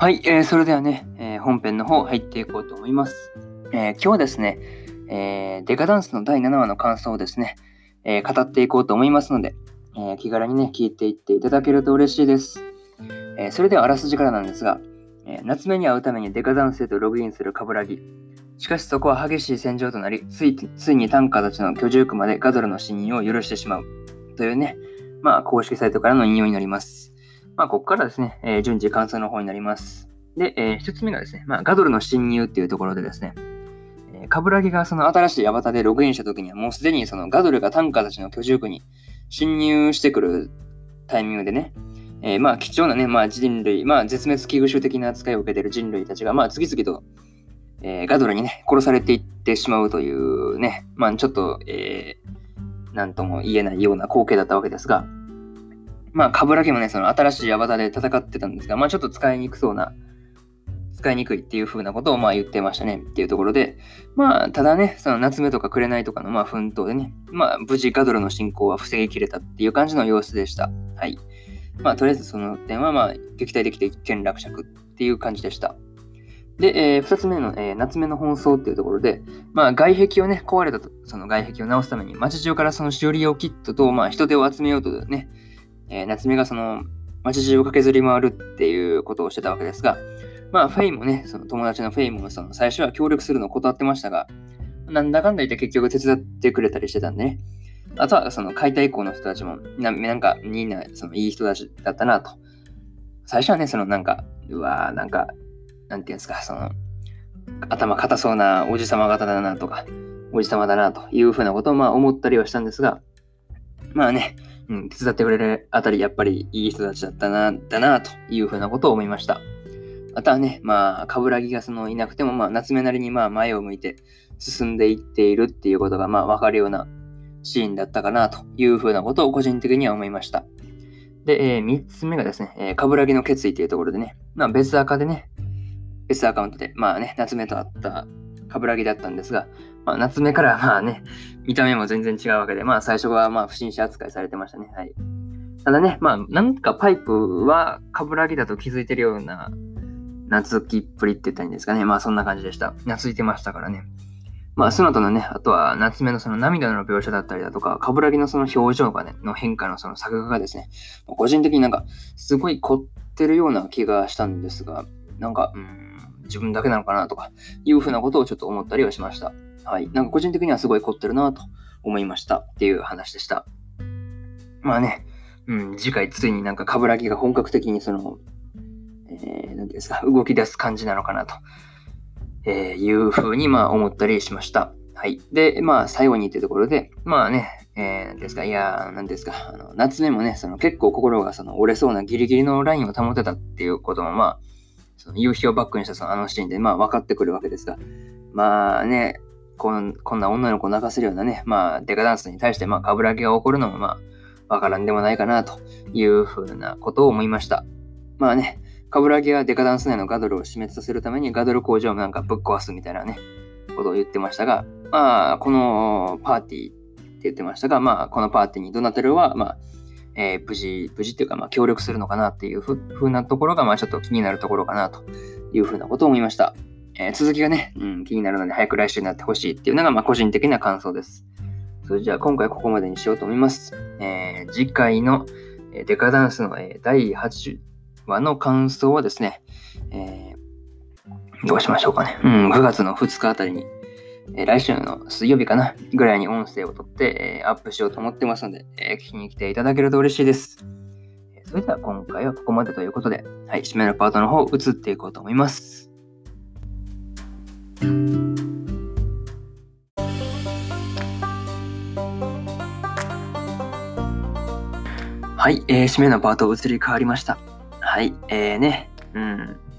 はい、えー、それではね、えー、本編の方入っていこうと思います。えー、今日はですね、えー、デカダンスの第7話の感想をですね、え語っていこうと思いますので、え気軽にね、聞いていっていただけると嬉しいです。えそれではあらすじからなんですが、え夏目に会うためにデカダンスへとログインするカブラギ。しかしそこは激しい戦場となり、ついついにタンカーたちの居住区までガドルの侵入を許してしまう。というね、まあ、公式サイトからの引用になります。まあ、ここからですね、えー、順次感想の方になります。で、えー、一つ目がですね、まあ、ガドルの侵入っていうところでですね、えー、カブラギがその新しいアバターでログインした時には、もうすでにそのガドルがタンカーたちの居住区に侵入してくるタイミングでね、えー、まあ貴重なね、まあ人類、まあ絶滅危惧種的な扱いを受けている人類たちが、まあ次々と、えー、ガドルにね、殺されていってしまうというね、まあちょっと、えー、なんとも言えないような光景だったわけですが、まあ、カブラギもね、その新しいアバターで戦ってたんですが、まあ、ちょっと使いにくそうな、使いにくいっていう風なことをまあ言ってましたねっていうところで、まあ、ただね、その夏目とか紅とかのまあ奮闘でね、まあ、無事ガドルの進行は防ぎきれたっていう感じの様子でした。はい。まあ、とりあえずその点はまあ、撃退できて一件落着っていう感じでした。で、えー、2つ目の、えー、夏目の奔走っていうところで、まあ、外壁をね、壊れたと、その外壁を直すために、街中からその修理用キットと、まあ、人手を集めようとね、えー、夏目がその街中を駆けずり回るっていうことをしてたわけですが、まあ、フェイもね、その友達のフェイもその最初は協力するのを断ってましたが、なんだかんだ言って結局手伝ってくれたりしてたんでね。あとはその解体以降の人たちもな、なんかみんなそのいい人たちだったなと。最初はね、そのなんか、うわーなんか、なんていうんですか、その、頭硬そうなおじさま方だなとか、おじさまだなというふうなことをまあ思ったりはしたんですが、まあね、うん、手伝ってくれるあたり、やっぱりいい人たちだったな、だな、というふうなことを思いました。またね、まあ、カブラギがそのいなくても、まあ、夏目なりにまあ前を向いて進んでいっているっていうことが、まあ、わかるようなシーンだったかな、というふうなことを個人的には思いました。で、えー、3つ目がですね、えー、カブラギの決意というところでね、まあ、別赤でね、別アカウントで、まあね、夏目と会ったカブラギだったんですが、まあ、夏目からまあね、見た目も全然違うわけで、まあ最初はまあ不審者扱いされてましたね。はい。ただね、まあなんかパイプはカブラギだと気づいてるような夏きっぷりって言ったらいいんですかね。まあそんな感じでした。懐いてましたからね。まあその後のね、あとは夏目のその涙の描写だったりだとか、カブラギのその表情がね、の変化のその作画がですね、個人的になんかすごい凝ってるような気がしたんですが、なんか、うん、自分だけなのかなとかいうふうなことをちょっと思ったりはしました。はい。なんか個人的にはすごい凝ってるなと思いましたっていう話でした。まあね、うん、次回ついになんか冠城が本格的にその、えー、なんですか、動き出す感じなのかなと、えー、いうふうにまあ思ったりしました。はい。で、まあ最後にっていうところで、まあね、えー、ですか、いや、なんですか、あの夏目もね、その結構心がその折れそうなギリギリのラインを保てたっていうことも、まあ、その夕日をバックにしたそのあのシーンで、まあ分かってくるわけですが、まあね、こんこんな女の子を泣かせるようなね、まあ、デカダンスに対して、まあ、かぶらぎが起こるのも、まあ、わからんでもないかな、というふうなことを思いました。まあね、カブラギはデカダンス内のガドルを死滅させるためにガドル工場をなんかぶっ壊すみたいなね、ことを言ってましたが、まあ、このパーティーって言ってましたが、まあ、このパーティーにドナテルは、まあ、えー、無事、無事っていうか、まあ、協力するのかなっていうふうなところが、まあ、ちょっと気になるところかなというふうなことを思いました。えー、続きがね、うん、気になるので、早く来週になってほしいっていうのが、まあ、個人的な感想です。それじゃあ、今回ここまでにしようと思います。えー、次回のデカダンスの第8話の感想はですね、え、どうしましょうかね。うん、9月の2日あたりに、え、来週の水曜日かな、ぐらいに音声を撮って、え、アップしようと思ってますので、え聞きに来ていただけると嬉しいです。それでは今回はここまでということで、はい、締めのパートの方、移っていこうと思います。はい、えー、締めのパート移り変わりました。はい、えーね、うん。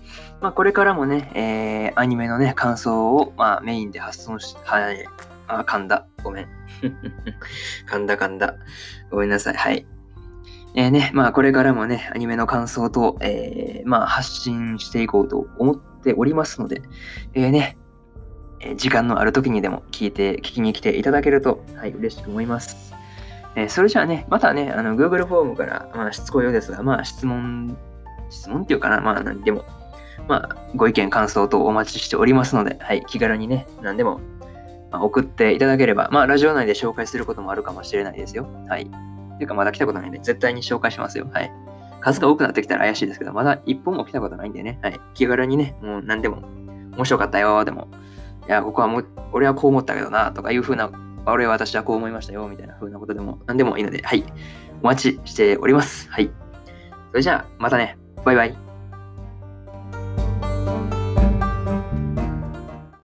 まあ、これからもね、えー、アニメのね、感想を、まあ、メインで発送し、はい、あ、噛んだ。ごめん。噛んだ噛んだ。ごめんなさい。はい。えー、ね、まあ、これからもね、アニメの感想と、えー、まあ、発信していこうと思っておりますので、えー、ね、え時間のある時にでも聞いて、聞きに来ていただけると、はい、嬉しく思います。えー、それじゃあね、またね、あの、Google フォームから、まあ、しつこいようですが、まあ、質問、質問っていうかな、まあ、何でも、まあ、ご意見、感想等お待ちしておりますので、はい、気軽にね、何でも、ま、送っていただければ、まあ、ラジオ内で紹介することもあるかもしれないですよ。はい。ていうか、まだ来たことないんで、絶対に紹介しますよ。はい。数が多くなってきたら怪しいですけど、まだ一本も来たことないんでね、はい。気軽にね、もう何でも、面白かったよ、でも、いや、ここはもう、俺はこう思ったけどな、とかいう風な俺は私はこう思いましたよ、みたいな風なことでも何でもいいので、はい。お待ちしております。はい。それじゃあ、またね。バイバイ。